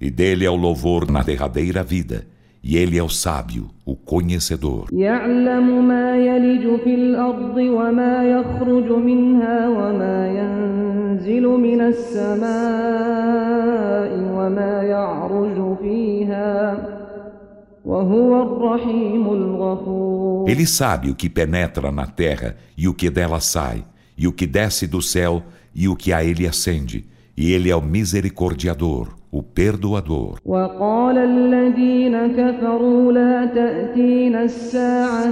e dele é o louvor na derradeira vida, e ele é o sábio, o conhecedor. يعلم ما يلج في الأرض وما يخرج منها وما ينزل من السماء وما يعرج فيها وهو الرحيم الغفور Ele sabe o que penetra na terra e o que dela sai, e o que desce do céu e o que a ele ascende, e ele é o misericordiador, o perdoador. وقال الذين كفروا لا تأتينا الساعة.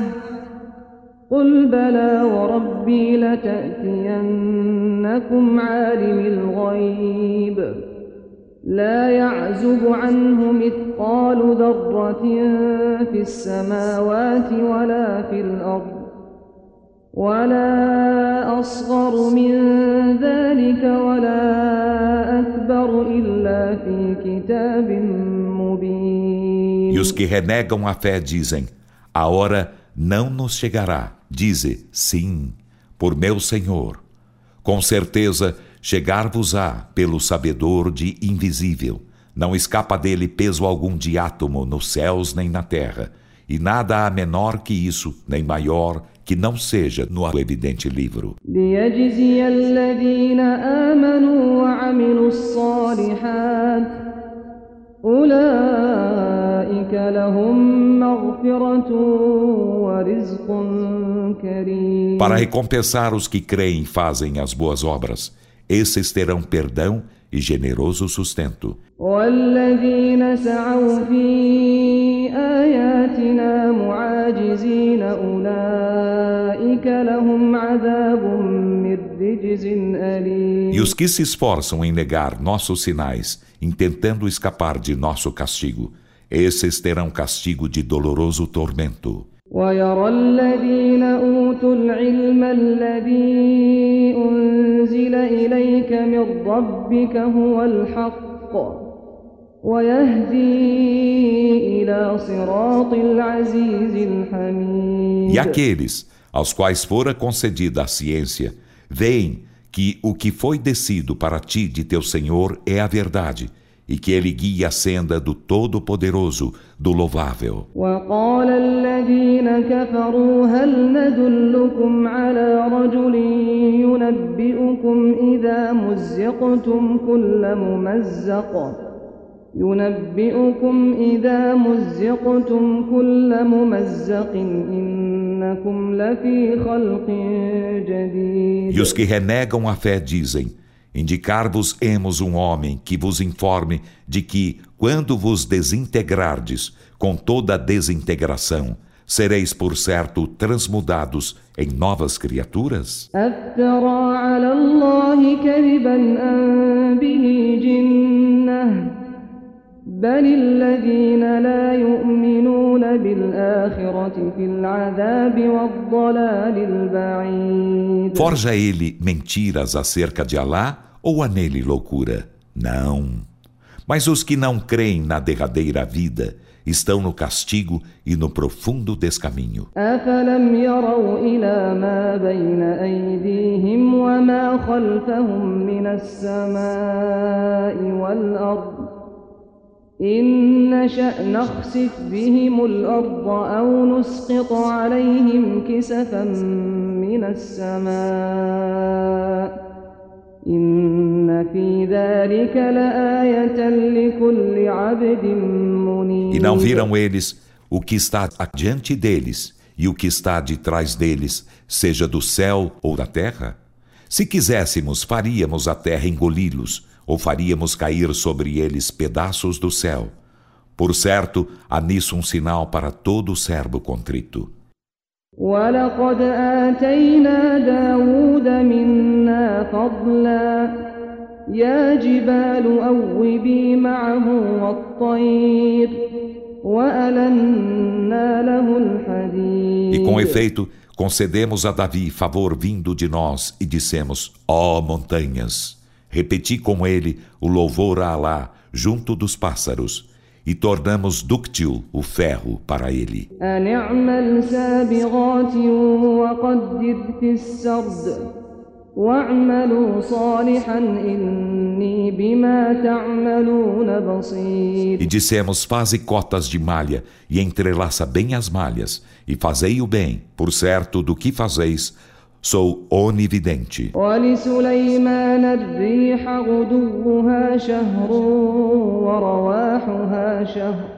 قل بلى وربي لتأتينكم عالم الغيب. لا يعزب عنه مثقال ذرة في السماوات ولا في الأرض. ولا أصغر من ذلك ولا أكبر إلا في كتاب مبين E os que renegam a fé dizem: A hora não nos chegará. Dize: Sim, por meu Senhor. Com certeza chegar-vos-á pelo sabedor de invisível. Não escapa dele peso algum de átomo nos céus nem na terra, e nada há menor que isso, nem maior que não seja no evidente livro. Para recompensar os que creem e fazem as boas obras, esses terão perdão e e generoso sustento. E os que se esforçam em negar nossos sinais, intentando escapar de nosso castigo, esses terão castigo de doloroso tormento. ويرى الذين أوتوا العلم الذي أنزل إليك من ربك هو الحق ويهدي إلى صراط العزيز الحميد E aqueles aos quais fora concedida a ciência, veem que o que foi descido para ti de teu Senhor é a verdade, e que ele guia a senda do Todo-Poderoso, do Louvável. وقال الذين كفروا هل ندلكم على رجل ينبئكم إذا مزقتم كل ممزق ينبئكم إذا مزقتم كل ممزق إنكم لفي خلق جديد E os que renegam a fé dizem: Indicar-vos-emos um homem que vos informe de que, quando vos desintegrardes, com toda a desintegração, sereis por certo transmudados em novas criaturas? Forja ele mentiras acerca de Alá? ou há nele loucura? Não. Mas os que não creem na derradeira vida estão no castigo e no profundo descaminho. أفلم يروا إلى ما بين أيديهم وما خلفهم من السماء والأرض إن نشأ نخسف بهم الأرض أو نسقط عليهم كسفا من السماء e não viram eles o que está adiante deles e o que está de trás deles, seja do céu ou da terra? Se quiséssemos, faríamos a terra engoli-los, ou faríamos cair sobre eles pedaços do céu. Por certo, há nisso um sinal para todo servo contrito. ولقد آتينا داود منا فضلا يا جبال أوبي معه والطير وألنا له الحديد E com efeito, concedemos a Davi favor vindo de nós e dissemos: Ó montanhas, repeti com ele o louvor a Alá junto dos pássaros e tornamos dúctil o ferro para ele. E dissemos: Faze cotas de malha e entrelaça bem as malhas, e fazei o bem, por certo do que fazeis sou onividente. ولسليمان الريح غدوها شهر ورواحها شهر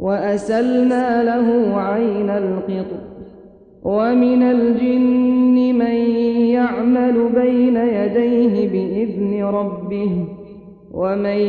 وأسلنا له عين القطر ومن الجن من يعمل بين يديه بإذن ربه ومن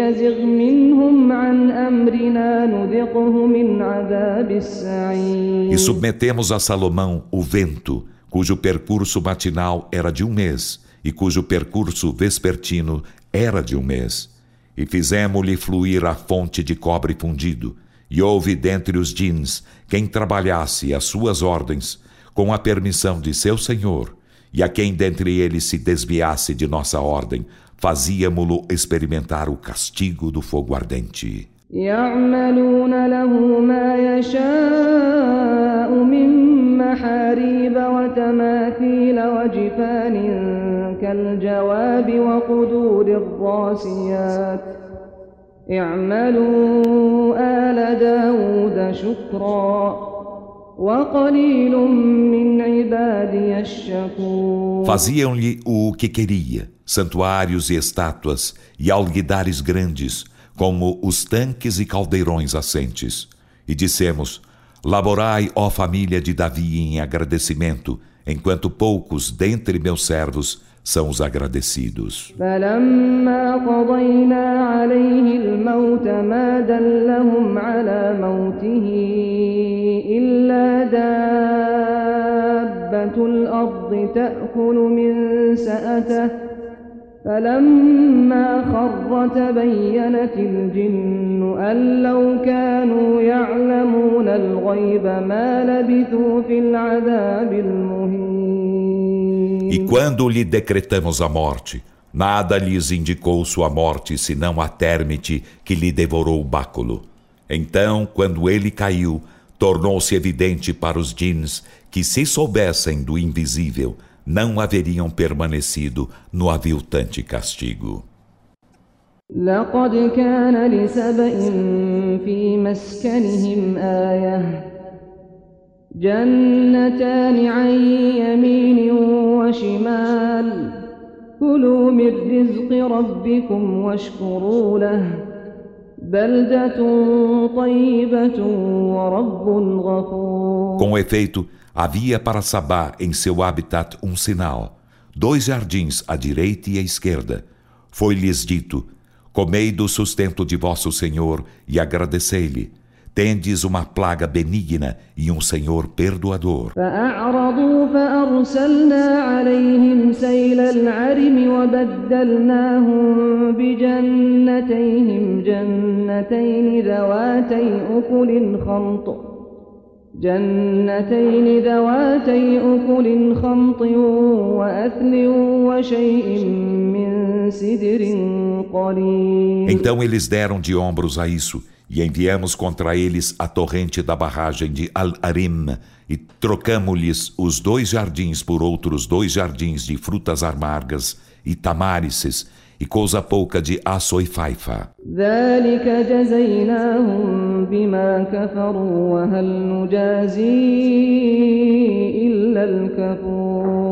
يزغ منهم عن أمرنا نذقه من عذاب السعير E submetemos a Salomão o vento, cujo percurso matinal era de um mês, e cujo percurso vespertino era de um mês. E fizemos-lhe fluir a fonte de cobre fundido, e houve dentre os djins quem trabalhasse as suas ordens, com a permissão de seu senhor, e a quem dentre eles se desviasse de nossa ordem, fazíamo-lo experimentar o castigo do fogo ardente. يعملون له ما يشاء من محاريب وتماثيل وجفان كالجواب وقدور الراسيات اعملوا آل داود شكرا وقليل من عبادي الشكور Faziam-lhe o que queria, santuários e estátuas, e alguidares grandes, como os tanques e caldeirões assentes. E dissemos: Laborai, ó família de Davi, em agradecimento, enquanto poucos dentre meus servos são os agradecidos. فلما قضينا عليه الموت ما دلهم على موته إلا دابة الأرض تأكل من سأته فلما خر تبينت الجن أن لو كانوا يعلمون الغيب ما لبثوا في العذاب المهين E quando lhe decretamos a morte, nada lhes indicou sua morte senão a térmite que lhe devorou o báculo. Então, quando ele caiu, tornou-se evidente para os djinns que, se soubessem do invisível, não haveriam permanecido no aviltante castigo. لقد كان لسبإ في مسكنهم آية جنتان عن يمين وشمال كلوا من رزق ربكم واشكروا له بلدة طيبة ورب غفور Com efeito, havia para Sabá em seu habitat um sinal, dois jardins à direita e à esquerda. Foi-lhes dito: Comei do sustento de vosso Senhor e agradecei-lhe. Tendes uma plaga benigna e um Senhor perdoador. فأعرضوا فأرسلنا عليهم سيل العرم وبدلناهم بجنتيهم جنتين ذواتي أكل خمط جنتين ذواتي أكل خمط وأثل وشيء من سدر قليل Então eles deram de ombros a isso e enviamos contra eles a torrente da barragem de Al-Arim e trocamos-lhes os dois jardins por outros dois jardins de frutas amargas e tamárices e coisa pouca de aço e faifa.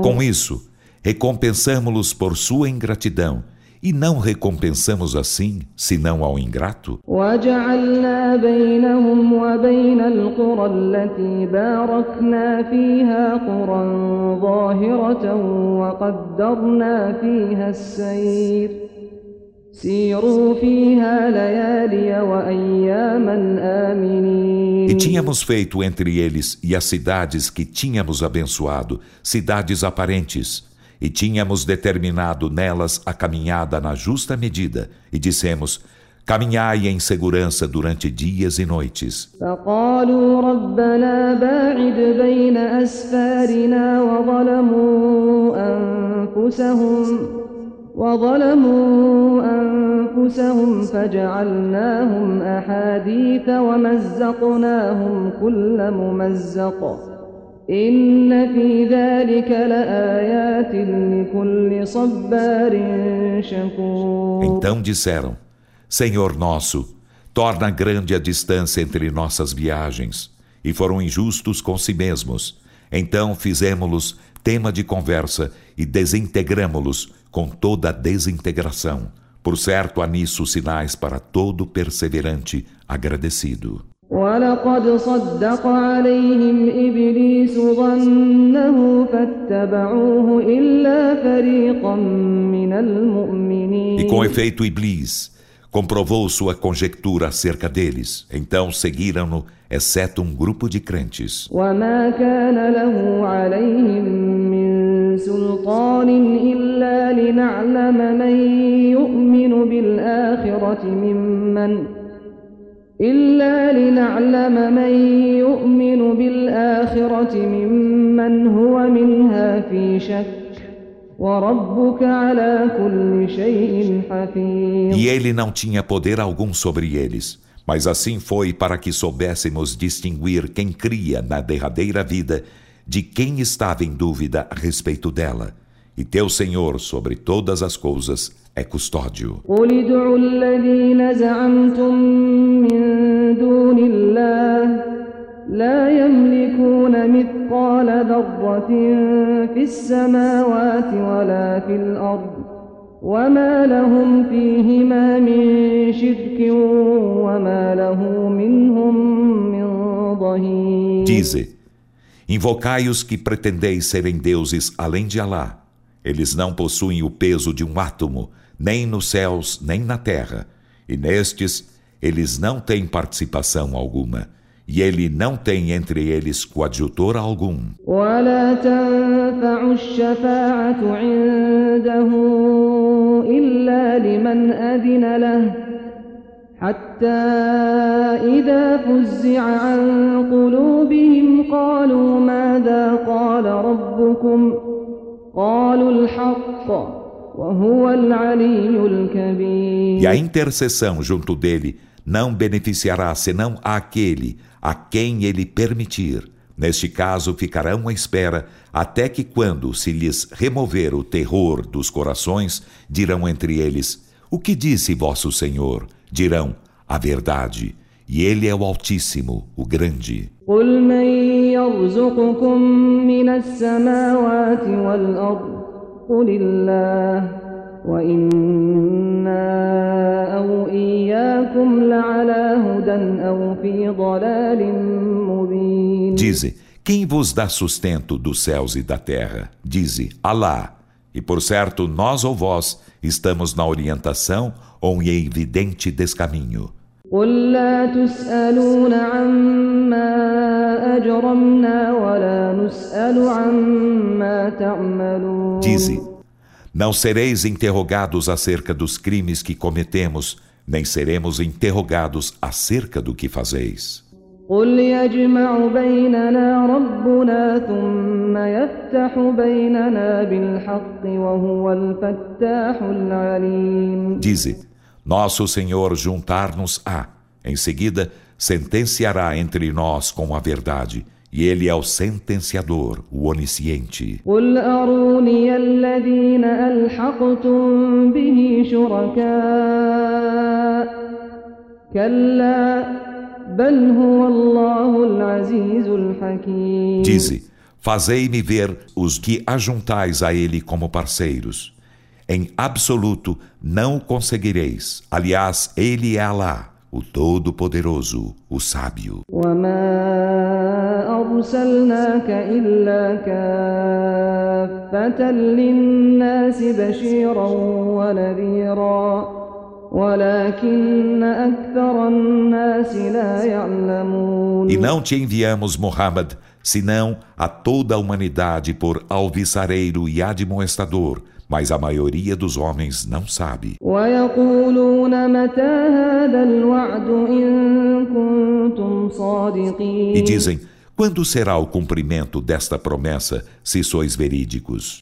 Com isso, recompensamos-los por sua ingratidão e não recompensamos assim, senão ao ingrato. وجعلنا بينهم وبين القرى التي باركنا فيها قرى ظاهرة وقدرنا فيها السير سيروا فيها ليالي وأياما آمنين E tínhamos feito entre eles e as cidades que tínhamos abençoado, cidades aparentes, e tínhamos determinado nelas a caminhada na justa medida, e dissemos: Caminhai em segurança durante dias e noites. فقالوا ربنا باعد بين أسفارنا وظلموا أنفسهم وظلموا أنفسهم فجعلناهم أحاديث ومزقناهم كل ممزق إن في ذلك لآيات لكل صبار شكور Então disseram: Senhor nosso, torna grande a distância entre nossas viagens, e foram injustos com si mesmos. Então fizemos-los tema de conversa e desintegramos-los com toda a desintegração. Por certo, há nisso sinais para todo perseverante agradecido. ولقد صدق عليهم إبليس ظنه فاتبعوه إلا فريقا من المؤمنين E com efeito, Iblis comprovou sua conjectura acerca deles. Então seguiram-no, exceto um grupo de crentes. وما كان له عليهم من سلطان إلا لنعلم من يؤمن بالآخرة ممن إلا لنعلم من يؤمن بالآخرة ممن هو منها في شك وربك على كل شيء حفيظ E ele não tinha poder algum sobre eles. Mas assim foi para que soubéssemos distinguir quem cria na derradeira vida de quem estava em dúvida a respeito dela. E teu Senhor sobre todas as coisas é custódio. قل ادعوا الذين زعمتم من دون الله لا يملكون مثقال ذرة في السماوات ولا في الأرض وما لهم فيهما من شرك وما له منهم من ظهير Dize: Invocai os que pretendeis serem deuses além de Alá. Eles não possuem o peso de um átomo, nem nos céus, nem na terra. E nestes, eles não têm participação alguma. E ele não tem entre eles coadjutor algum. ولا تنفع الشفاعة عنده إلا لمن أذن له حتى إذا فزع عن قلوبهم قالوا ماذا قال ربكم E a intercessão junto dele não beneficiará senão aquele a quem ele permitir. Neste caso, ficarão à espera até que, quando se lhes remover o terror dos corações, dirão entre eles: O que disse vosso Senhor? Dirão: A verdade. E ele é o Altíssimo, o Grande. قل من يرزقكم من السماوات والأرض قل الله وإنا أو إياكم لعلى هدى أو في ضلال مبين Dize: Quem vos dá sustento dos céus e da terra? Dize: Alá. E por certo, nós ou vós estamos na orientação ou em evidente descaminho. قل لا تسألون عما أجرمنا ولا نسأل عما تعملون Dize: Não sereis interrogados acerca dos crimes que cometemos, nem seremos interrogados acerca do que fazeis. قل يجمع بيننا ربنا ثم يفتح بيننا بالحق وهو الفتاح العليم Dize: nosso Senhor juntar-nos-á. Em seguida, sentenciará entre nós com a verdade. E ele é o sentenciador, o onisciente. Dize: Fazei-me ver os que ajuntais a ele como parceiros. Em absoluto não o conseguireis. Aliás, ele é Alá, o Todo-Poderoso, o Sábio. E não te enviamos, Muhammad, senão a toda a humanidade por alviçareiro e admoestador mas a maioria dos homens não sabe. E dizem: quando será o cumprimento desta promessa, se sois verídicos?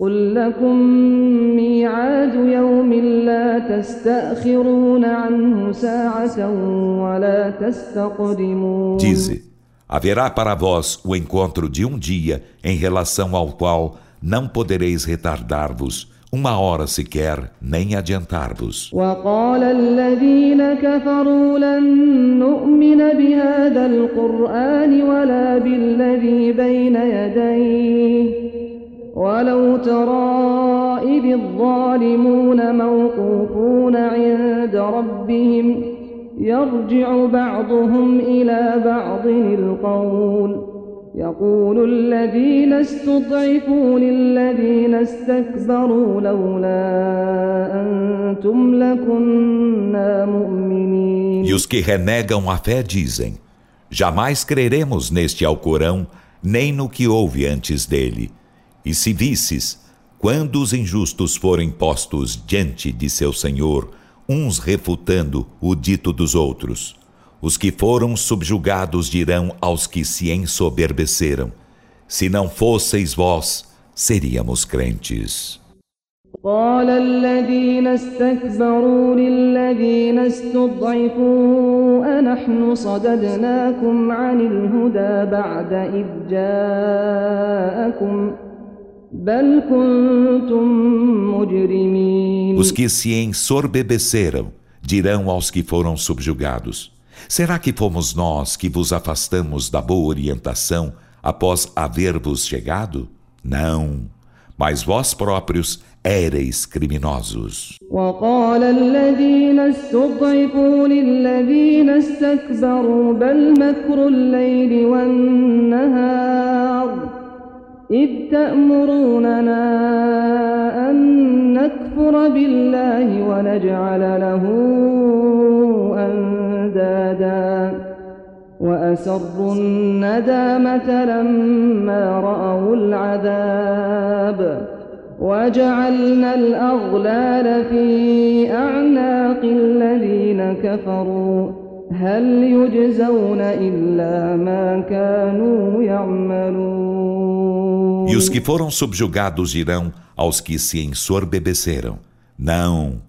Dize: haverá para vós o encontro de um dia em relação ao qual não podereis retardar-vos uma hora sequer, nem adiantar-vos. وقال الذين كفروا لن نؤمن بهذا القرآن ولا بالذي بين يديه ولو ترى إذ الظالمون موقوفون عند ربهم يرجع بعضهم إلى بعض القول يقول الذين استضعفوا للذين استكبروا لولا أنتم لكنا مؤمنين E os que renegam a fé dizem: Jamais creremos neste Alcorão, nem no que houve antes dele. E se visses, quando os injustos forem postos diante de seu Senhor, uns refutando o dito dos outros, os que foram subjugados dirão aos que se ensoberbeceram: Se não fosseis vós, seríamos crentes. قال الذين استكبروا للذين استضعفوا أنحن صددناكم عن الهدى بعد إذ جاءكم بل كنتم مجرمين Os que se ensorbebeceram dirão aos que foram subjugados: Será que fomos nós que vos afastamos da boa orientação após haver-vos chegado? Não, mas vós próprios éreis criminosos. وقال الذين استضعفوا للذين استكبروا بل مكر الليل والنهار إذ تأمروننا أن نكفر بالله ونجعل له أندادا وأسروا الندامة لما رأوا العذاب وجعلنا الأغلال في أعناق الذين كفروا هل يجزون إلا ما كانوا يعملون E os que foram subjugados dirão aos que se ensorbebeceram: Não,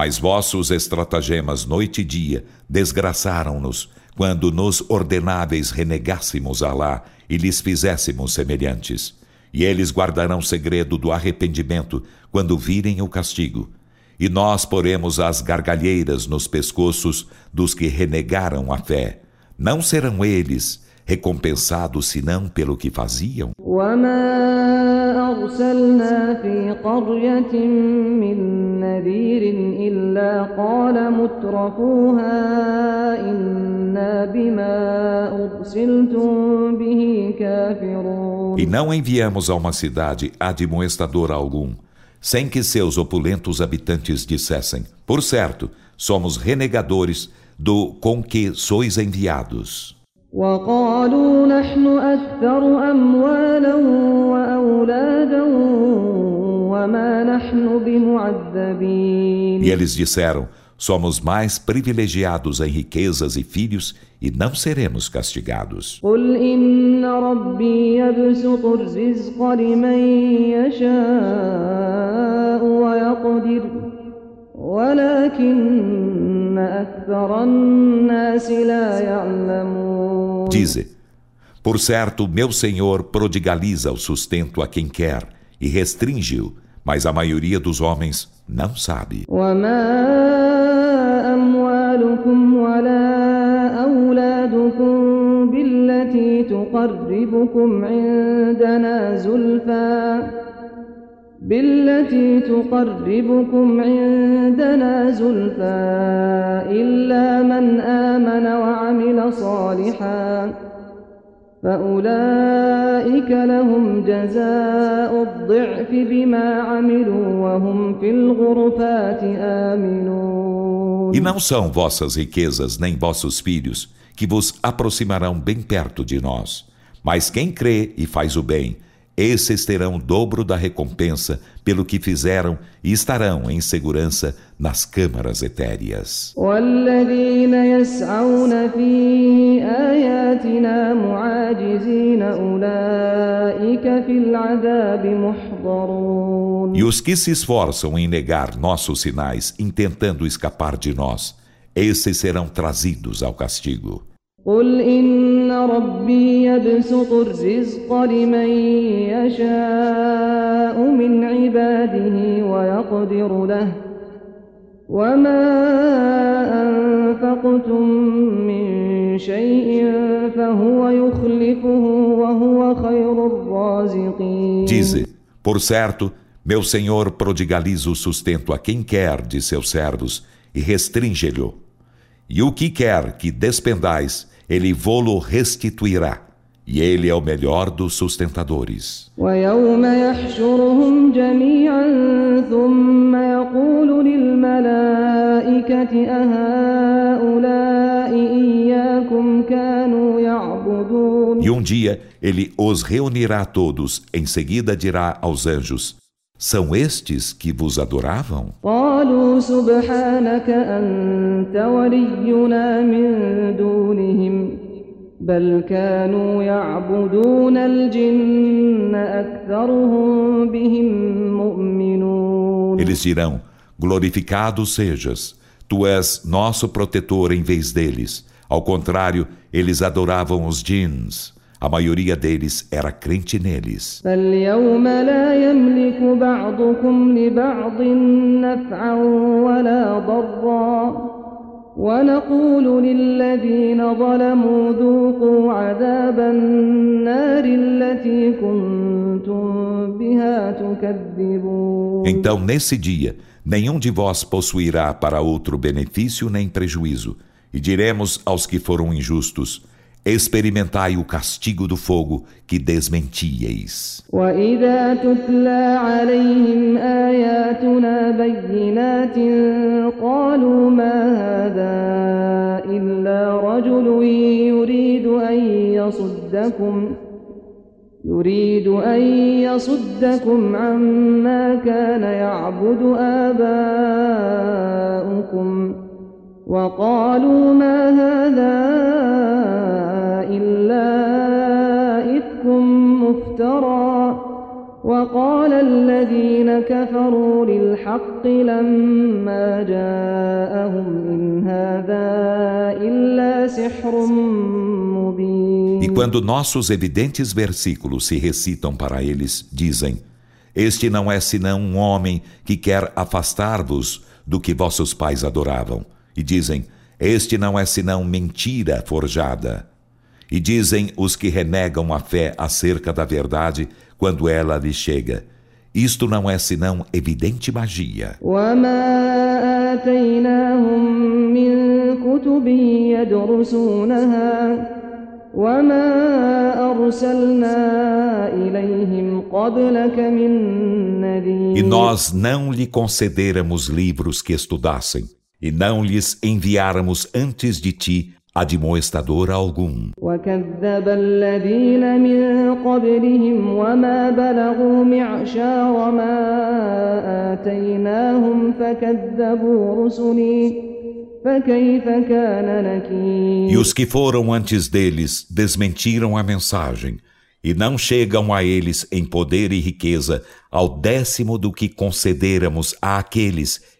mas vossos estratagemas noite e dia desgraçaram-nos quando nos ordenáveis renegássemos Alá e lhes fizéssemos semelhantes. E eles guardarão segredo do arrependimento quando virem o castigo. E nós poremos as gargalheiras nos pescoços dos que renegaram a fé. Não serão eles recompensados senão pelo que faziam? أرسلنا في قرية من نذير إلا قال مترفوها إنا بما أرسلتم به كافرون E não enviamos a uma cidade admoestador algum, sem que seus opulentos habitantes dissessem, por certo, somos renegadores do com que sois enviados. وقالوا نحن أكثر أموالا وأولادا وما نحن بمعذبين E eles disseram: Somos mais privilegiados em riquezas e filhos e não seremos castigados. قل إن ربي يبسط الرزق لمن يشاء ويقدر ولكن أكثر الناس لا يعلمون Dize: Por certo, meu Senhor prodigaliza o sustento a quem quer e restringe-o, mas a maioria dos homens não sabe. وما أموالكم ولا أولادكم بالتي تقربكم عندنا زلفى بالتي تقربكم عندنا زلفى إلا من آمن وعمل صالحا فأولئك لهم جزاء الضعف بما عملوا وهم في الغرفات آمنون E não são vossas riquezas nem vossos filhos que vos aproximarão bem perto de nós. Mas quem crê e faz o bem, esses terão o dobro da recompensa pelo que fizeram e estarão em segurança nas câmaras etéreas. E os que se esforçam em negar nossos sinais, intentando escapar de nós, esses serão trazidos ao castigo. قل إن ربي يبسط الرزق لمن يشاء من عباده ويقدر له وما أنفقتم من شيء فهو يخلفه وهو خير الرازقين Dize, por certo, meu Senhor prodigaliza o sustento a quem quer de seus servos e restringe-lhe. E o que quer que despendais, ele vô-lo restituirá. E ele é o melhor dos sustentadores. E um dia ele os reunirá todos, em seguida dirá aos anjos: são estes que vos adoravam? Eles dirão: Glorificado sejas, tu és nosso protetor em vez deles. Ao contrário, eles adoravam os jins. A maioria deles era crente neles. ونقول للذين ظلموا ذوقوا عذاب النار التي كنتم بها تكذبون Então nesse dia nenhum de vós possuirá para outro benefício nem prejuízo e diremos aos que foram injustos experimentai o castigo do fogo que desmentíeis. وإذا تتلى عليهم آياتنا بينات قالوا ما هذا إلا رجل يريد أن يصدكم يريد أن يصدكم عما كان يعبد آباؤكم وقالوا ما هذا إلا إفك مفترى وقال الذين كفروا للحق لما جاءهم إن هذا إلا سحر مبين E quando nossos evidentes versículos se recitam para eles, dizem: Este não é senão um homem que quer afastar-vos do que vossos pais adoravam. E dizem: Este não é senão mentira forjada. E dizem os que renegam a fé acerca da verdade quando ela lhes chega. Isto não é senão evidente magia. E nós não lhe concederamos livros que estudassem, e não lhes enviáramos antes de ti admoestador algum. E os que foram antes deles desmentiram a mensagem e não chegam a eles em poder e riqueza ao décimo do que concederamos àqueles que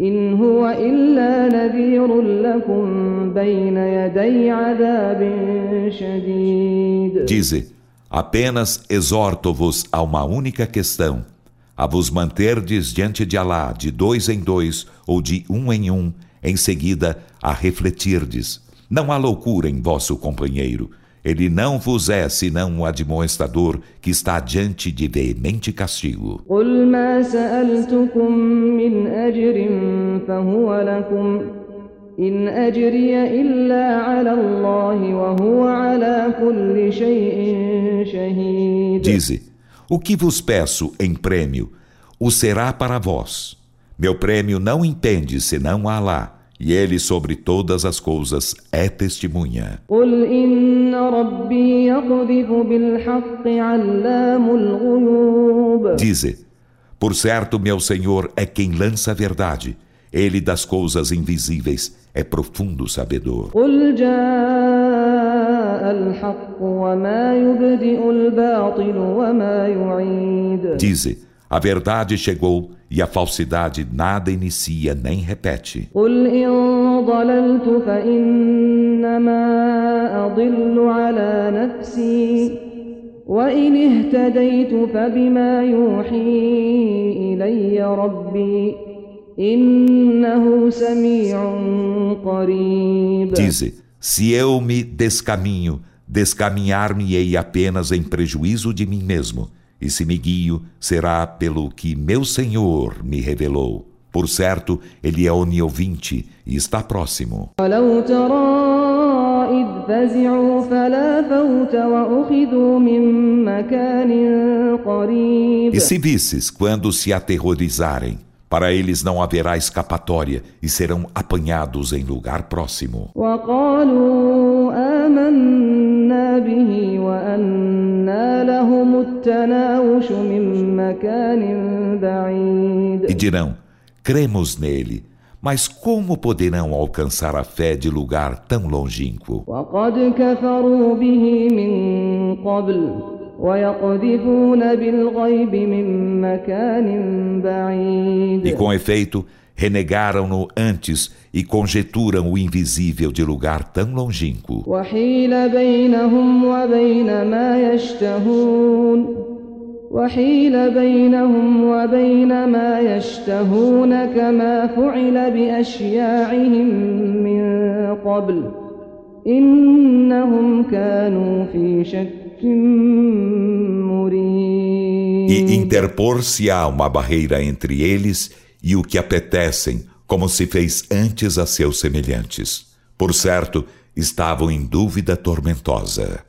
إن هو إلا نذير لكم بين يدي عذاب شديد Dize, Apenas exorto-vos a uma única questão, a vos manterdes diante de Alá de dois em dois ou de um em um, em seguida a refletirdes. Não há loucura em vosso companheiro. ele não vos é senão um admoestador que está diante de veemente castigo. Dize: O que vos peço em prêmio, o será para vós. Meu prêmio não impende senão a Allah. E ele sobre todas as coisas é testemunha. Dize, por certo meu Senhor é quem lança a verdade. Ele das coisas invisíveis é profundo sabedor. Dize, A verdade chegou e a falsidade nada inicia nem repete. قل إن ضللت فإنما أضل على نفسي وإن اهتديت فبما يوحي إلي ربي إنه سميع قريب Dize: Se eu me descaminho, descaminhar-me-ei apenas em prejuízo de mim mesmo. E se me guio, será pelo que meu Senhor me revelou. Por certo, ele é oniovinte e está próximo. ولو ترى إذ فزعوا فلا فوت وأخذوا من مكان قريب E se visses quando se aterrorizarem, para eles não haverá escapatória e serão apanhados em lugar próximo. وقالوا آمنا به وأنى e dirão: cremos nele. Mas como poderão alcançar a fé de lugar tão longínquo? E com efeito, renegaram-no antes e conjeturam o invisível de lugar tão longínquo. وحيل بينهم وبين ما يشتهون وحيل بينهم وبين ما يشتهون كما فعل بأشياعهم من قبل إنهم كانوا في شك مريب E interpor-se-á uma barreira entre eles e o que apetecem, como se fez antes a seus semelhantes. Por certo, estavam em dúvida tormentosa.